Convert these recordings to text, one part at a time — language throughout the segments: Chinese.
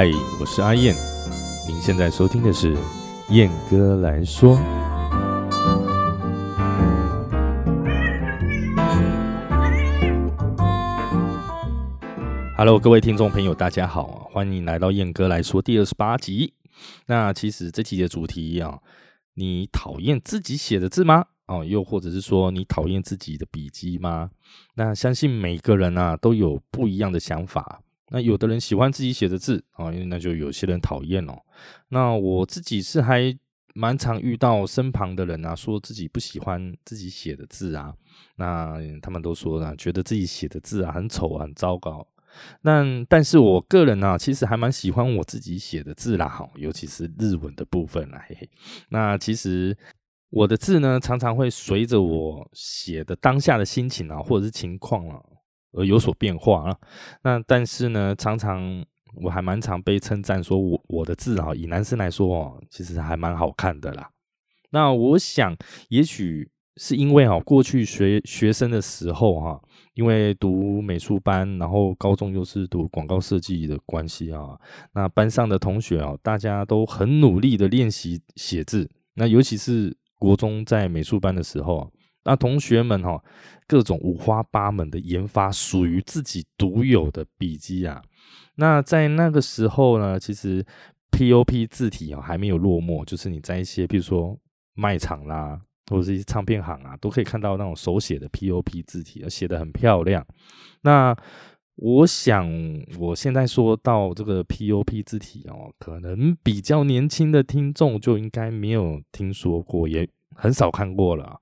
嗨，我是阿燕，您现在收听的是燕哥来说。Hello，各位听众朋友，大家好，欢迎来到燕哥来说第二十八集。那其实这期的主题啊，你讨厌自己写的字吗？哦，又或者是说你讨厌自己的笔记吗？那相信每个人啊都有不一样的想法。那有的人喜欢自己写的字啊，因为那就有些人讨厌哦。那我自己是还蛮常遇到身旁的人啊，说自己不喜欢自己写的字啊。那他们都说呢，觉得自己写的字啊很丑很糟糕。那但是我个人呢，其实还蛮喜欢我自己写的字啦，哈，尤其是日文的部分啦。嘿嘿。那其实我的字呢，常常会随着我写的当下的心情啊，或者是情况啊。而有所变化啊，那但是呢，常常我还蛮常被称赞说，我我的字啊，以男生来说哦，其实还蛮好看的啦。那我想，也许是因为哦，过去学学生的时候哈，因为读美术班，然后高中又是读广告设计的关系啊，那班上的同学哦，大家都很努力的练习写字，那尤其是国中在美术班的时候啊。那同学们哈，各种五花八门的研发属于自己独有的笔记啊。那在那个时候呢，其实 POP 字体啊还没有落寞，就是你在一些比如说卖场啦，或者是一些唱片行啊，都可以看到那种手写的 POP 字体，写的很漂亮。那我想我现在说到这个 POP 字体哦，可能比较年轻的听众就应该没有听说过，也很少看过了。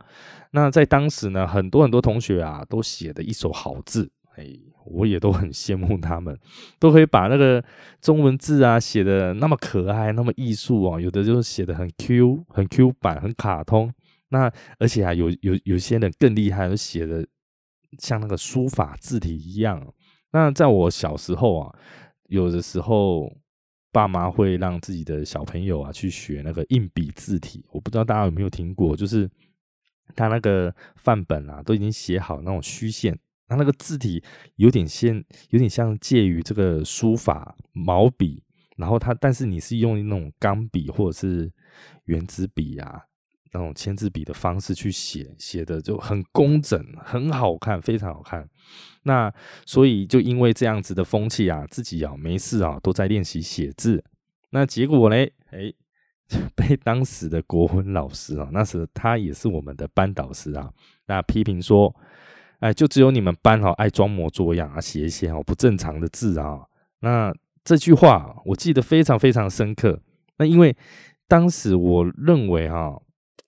那在当时呢，很多很多同学啊，都写的一手好字，哎，我也都很羡慕他们，都可以把那个中文字啊写的那么可爱，那么艺术啊，有的就是写的很 Q，很 Q 版，很卡通。那而且啊，有有有些人更厉害，写的像那个书法字体一样。那在我小时候啊，有的时候爸妈会让自己的小朋友啊去学那个硬笔字体，我不知道大家有没有听过，就是。他那个范本啊，都已经写好那种虚线，他那个字体有点像，有点像介于这个书法毛笔，然后他，但是你是用那种钢笔或者是圆珠笔啊，那种签字笔的方式去写，写的就很工整，很好看，非常好看。那所以就因为这样子的风气啊，自己啊没事啊都在练习写字，那结果嘞，哎。被当时的国文老师啊，那时他也是我们的班导师啊，那批评说，哎，就只有你们班哈爱装模作样啊，写一些哦不正常的字啊。那这句话我记得非常非常深刻。那因为当时我认为哈，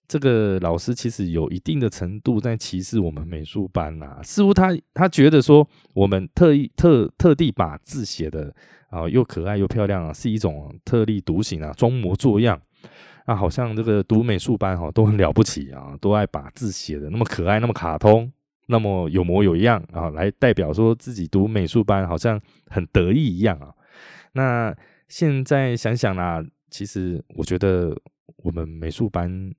这个老师其实有一定的程度在歧视我们美术班呐，似乎他他觉得说我们特意特特地把字写的啊又可爱又漂亮啊，是一种特立独行啊，装模作样。那好像这个读美术班哈都很了不起啊，都爱把字写的那么可爱、那么卡通、那么有模有样啊，来代表说自己读美术班好像很得意一样啊。那现在想想啦，其实我觉得我们美术班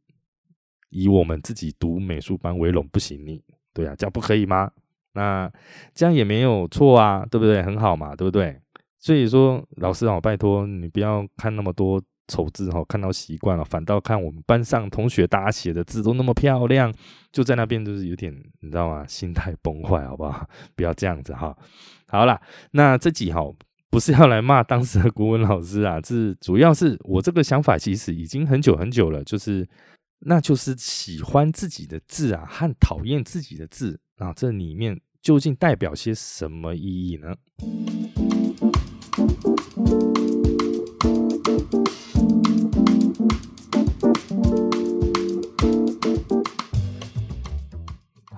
以我们自己读美术班为荣不行，你对啊，这样不可以吗？那这样也没有错啊，对不对？很好嘛，对不对？所以说，老师哦，拜托你不要看那么多。丑字哈，看到习惯了，反倒看我们班上同学大家写的字都那么漂亮，就在那边就是有点，你知道吗？心态崩坏，好不好？不要这样子哈。好了，那这集哈不是要来骂当时的国文老师啊，是主要是我这个想法其实已经很久很久了，就是那就是喜欢自己的字啊和讨厌自己的字啊，这里面究竟代表些什么意义呢？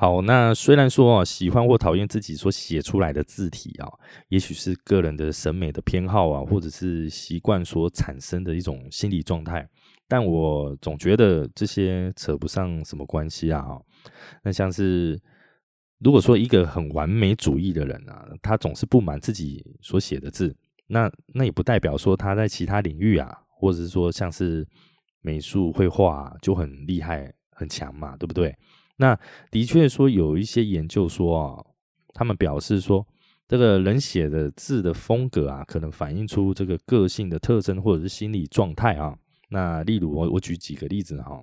好，那虽然说啊，喜欢或讨厌自己所写出来的字体啊，也许是个人的审美的偏好啊，或者是习惯所产生的一种心理状态，但我总觉得这些扯不上什么关系啊。那像是如果说一个很完美主义的人啊，他总是不满自己所写的字，那那也不代表说他在其他领域啊，或者是说像是美术绘画就很厉害很强嘛，对不对？那的确说有一些研究说啊，他们表示说，这个人写的字的风格啊，可能反映出这个个性的特征或者是心理状态啊。那例如我我举几个例子哈，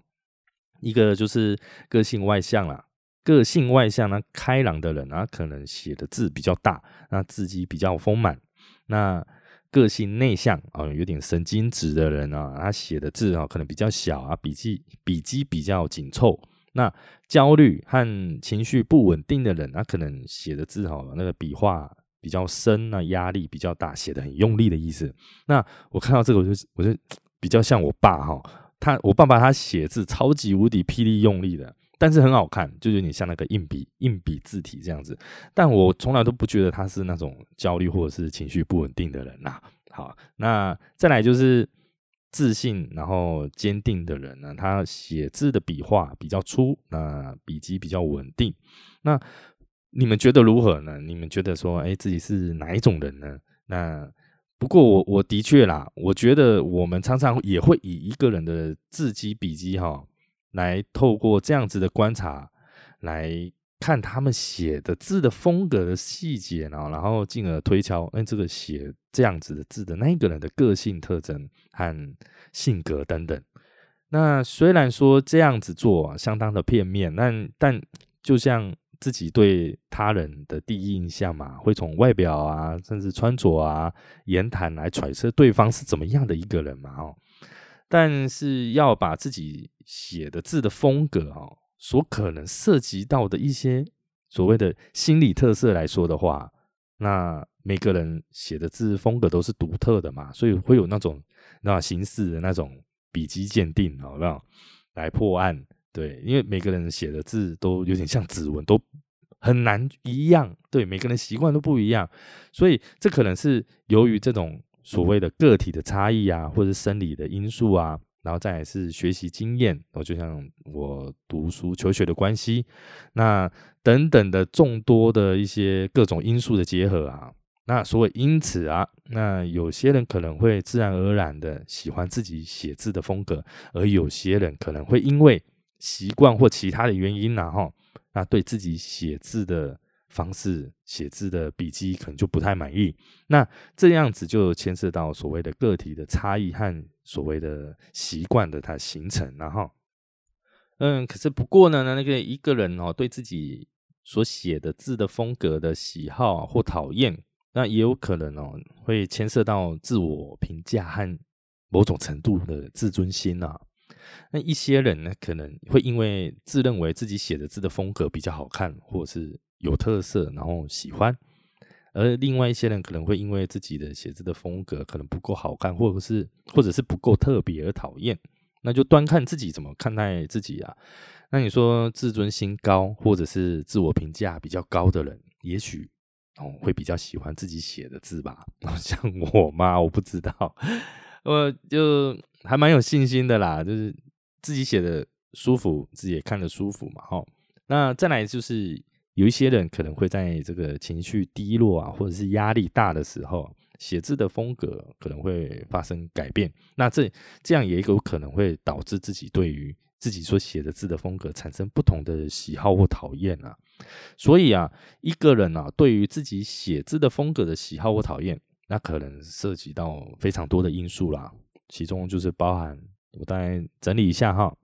一个就是个性外向啦，个性外向呢开朗的人啊，可能写的字比较大，那字迹比较丰满。那个性内向啊，有点神经质的人啊，他写的字啊可能比较小啊，笔记笔迹比较紧凑。那焦虑和情绪不稳定的人，他可能写的字哈，那个笔画比较深，那压力比较大，写的很用力的意思。那我看到这个，我就我就比较像我爸哈，他我爸爸他写字超级无敌霹雳用力的，但是很好看，就有点像那个硬笔硬笔字体这样子。但我从来都不觉得他是那种焦虑或者是情绪不稳定的人呐。好，那再来就是。自信然后坚定的人呢，他写字的笔画比较粗，那笔迹比较稳定。那你们觉得如何呢？你们觉得说，哎，自己是哪一种人呢？那不过我我的确啦，我觉得我们常常也会以一个人的字迹笔迹哈，来透过这样子的观察来。看他们写的字的风格的细节呢，然后进而推敲，哎，这个写这样子的字的那一个人的个性特征和性格等等。那虽然说这样子做相当的片面，但但就像自己对他人的第一印象嘛，会从外表啊，甚至穿着啊、言谈来揣测对方是怎么样的一个人嘛，哦。但是要把自己写的字的风格哦。所可能涉及到的一些所谓的心理特色来说的话，那每个人写的字风格都是独特的嘛，所以会有那种那形式的那种笔迹鉴定，好不好？来破案，对，因为每个人写的字都有点像指纹，都很难一样，对，每个人习惯都不一样，所以这可能是由于这种所谓的个体的差异啊，或者生理的因素啊。然后再是学习经验，哦，就像我读书求学的关系，那等等的众多的一些各种因素的结合啊，那所谓因此啊，那有些人可能会自然而然的喜欢自己写字的风格，而有些人可能会因为习惯或其他的原因呢，哈，那对自己写字的。方式写字的笔迹可能就不太满意，那这样子就牵涉到所谓的个体的差异和所谓的习惯的它形成，然后，嗯，可是不过呢，那个一个人哦，对自己所写的字的风格的喜好或讨厌，那也有可能哦，会牵涉到自我评价和某种程度的自尊心啊。那一些人呢，可能会因为自认为自己写的字的风格比较好看，或者是。有特色，然后喜欢；而另外一些人可能会因为自己的写字的风格可能不够好看，或者是或者是不够特别而讨厌。那就端看自己怎么看待自己啊。那你说自尊心高，或者是自我评价比较高的人，也许哦会比较喜欢自己写的字吧。像我吗？我不知道，我就还蛮有信心的啦，就是自己写的舒服，自己也看着舒服嘛。哈，那再来就是。有一些人可能会在这个情绪低落啊，或者是压力大的时候，写字的风格可能会发生改变。那这这样也有可能会导致自己对于自己所写的字的风格产生不同的喜好或讨厌啊。所以啊，一个人啊，对于自己写字的风格的喜好或讨厌，那可能涉及到非常多的因素啦。其中就是包含，我大概整理一下哈，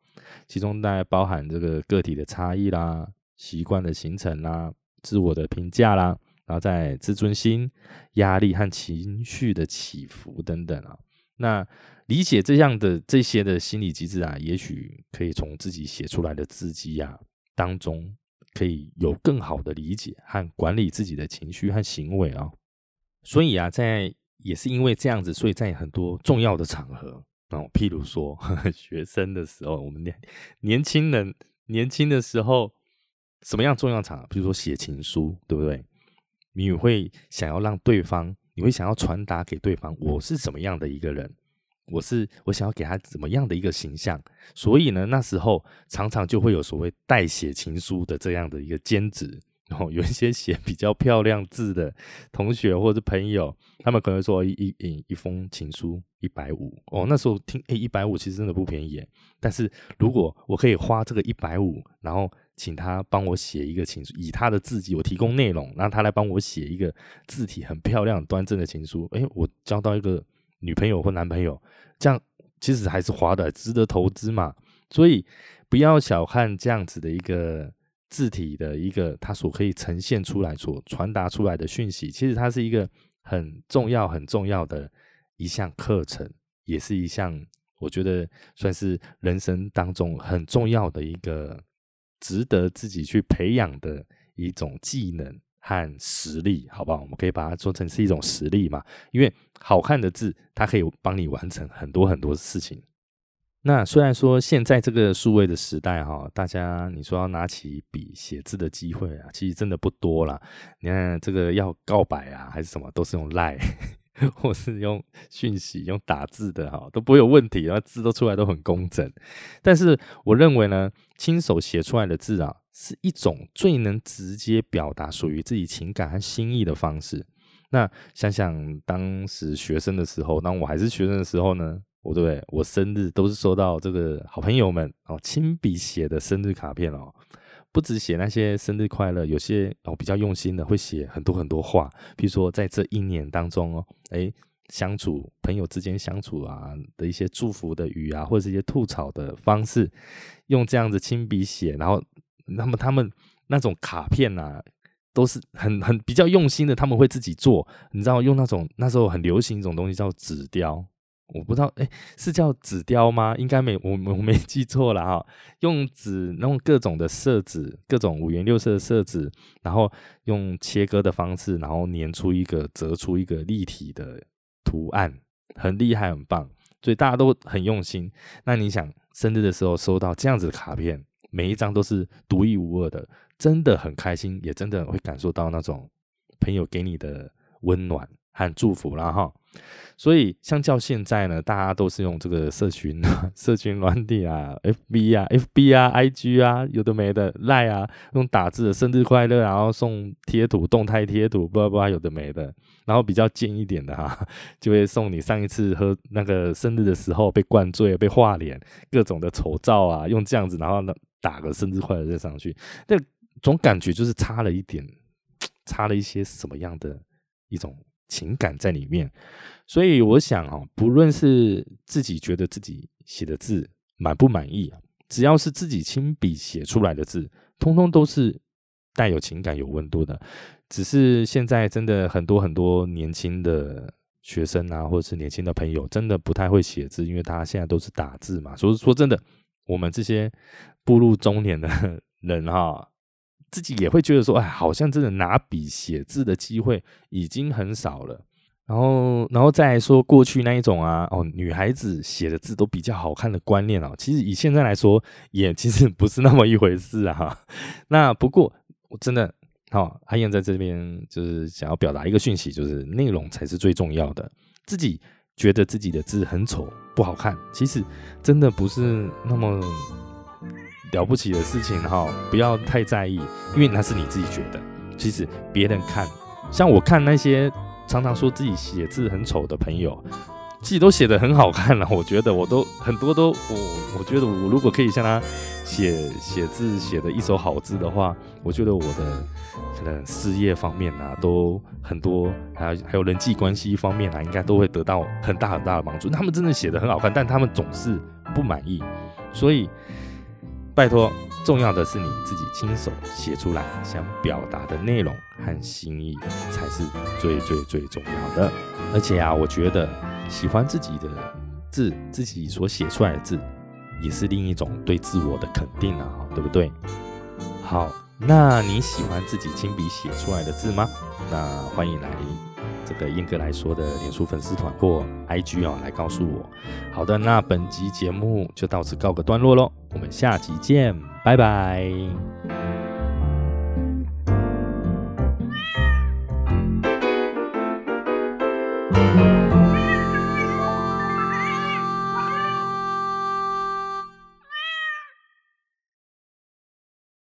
其中大概包含这个个体的差异啦。习惯的形成啦，自我的评价啦，然后在自尊心、压力和情绪的起伏等等啊。那理解这样的这些的心理机制啊，也许可以从自己写出来的字迹啊当中，可以有更好的理解和管理自己的情绪和行为啊。所以啊，在也是因为这样子，所以在很多重要的场合哦，譬如说 学生的时候，我们年年轻人年轻的时候。什么样重要场？比如说写情书，对不对？你会想要让对方，你会想要传达给对方，我是什么样的一个人？我是我想要给他怎么样的一个形象？所以呢，那时候常常就会有所谓代写情书的这样的一个兼职。然后有一些写比较漂亮字的同学或者朋友，他们可能说一一一封情书一百五哦，那时候听诶一百五其实真的不便宜，但是如果我可以花这个一百五，然后请他帮我写一个情书，以他的字迹我提供内容，让他来帮我写一个字体很漂亮端正的情书，诶，我交到一个女朋友或男朋友，这样其实还是花的，值得投资嘛，所以不要小看这样子的一个。字体的一个，它所可以呈现出来、所传达出来的讯息，其实它是一个很重要、很重要的一项课程，也是一项我觉得算是人生当中很重要的一个值得自己去培养的一种技能和实力，好不好？我们可以把它做成是一种实力嘛，因为好看的字，它可以帮你完成很多很多事情。那虽然说现在这个数位的时代哈，大家你说要拿起笔写字的机会啊，其实真的不多了。你看这个要告白啊，还是什么，都是用赖，或是用讯息、用打字的哈，都不会有问题，然后字都出来都很工整。但是我认为呢，亲手写出来的字啊，是一种最能直接表达属于自己情感和心意的方式。那想想当时学生的时候，当我还是学生的时候呢？我对我生日都是收到这个好朋友们哦亲笔写的生日卡片哦，不止写那些生日快乐，有些哦比较用心的会写很多很多话，比如说在这一年当中哦，哎相处朋友之间相处啊的一些祝福的语啊，或者是一些吐槽的方式，用这样子亲笔写，然后那么他们那种卡片啊，都是很很比较用心的，他们会自己做，你知道用那种那时候很流行一种东西叫纸雕。我不知道，哎，是叫纸雕吗？应该没，我我没记错了哈。用纸弄各种的色纸，各种五颜六色的色纸，然后用切割的方式，然后粘出一个、折出一个立体的图案，很厉害，很棒。所以大家都很用心。那你想，生日的时候收到这样子的卡片，每一张都是独一无二的，真的很开心，也真的会感受到那种朋友给你的温暖和祝福了哈。所以，相较现在呢，大家都是用这个社群、社群软体啊，FB 啊、FB 啊、IG 啊，有的没的赖啊，用打字的生日快乐，然后送贴图、动态贴图，不不有的没的。然后比较近一点的哈，就会送你上一次喝那个生日的时候被灌醉、被画脸，各种的丑照啊，用这样子，然后呢打个生日快乐再上去，那总感觉就是差了一点，差了一些什么样的一种。情感在里面，所以我想啊，不论是自己觉得自己写的字满不满意，只要是自己亲笔写出来的字，通通都是带有情感、有温度的。只是现在真的很多很多年轻的学生啊，或者是年轻的朋友，真的不太会写字，因为他现在都是打字嘛。所以说真的，我们这些步入中年的 人哈。自己也会觉得说，哎，好像真的拿笔写字的机会已经很少了。然后，然后再说过去那一种啊，哦，女孩子写的字都比较好看的观念啊，其实以现在来说，也其实不是那么一回事啊。那不过，我真的，好，阿燕在这边就是想要表达一个讯息，就是内容才是最重要的。自己觉得自己的字很丑不好看，其实真的不是那么。了不起的事情哈，不要太在意，因为那是你自己觉得。其实别人看，像我看那些常常说自己写字很丑的朋友，自己都写的很好看了。我觉得我都很多都我，我觉得我如果可以像他写写字写的一手好字的话，我觉得我的可能事业方面啊，都很多，还有还有人际关系方面啊，应该都会得到很大很大的帮助。他们真的写的很好看，但他们总是不满意，所以。拜托，重要的是你自己亲手写出来想表达的内容和心意，才是最最最重要的。而且啊，我觉得喜欢自己的字，自己所写出来的字，也是另一种对自我的肯定啊，对不对？好，那你喜欢自己亲笔写出来的字吗？那欢迎来。这个燕哥来说的脸书粉丝团或 IG 啊，来告诉我。好的，那本集节目就到此告个段落喽，我们下集见，拜拜。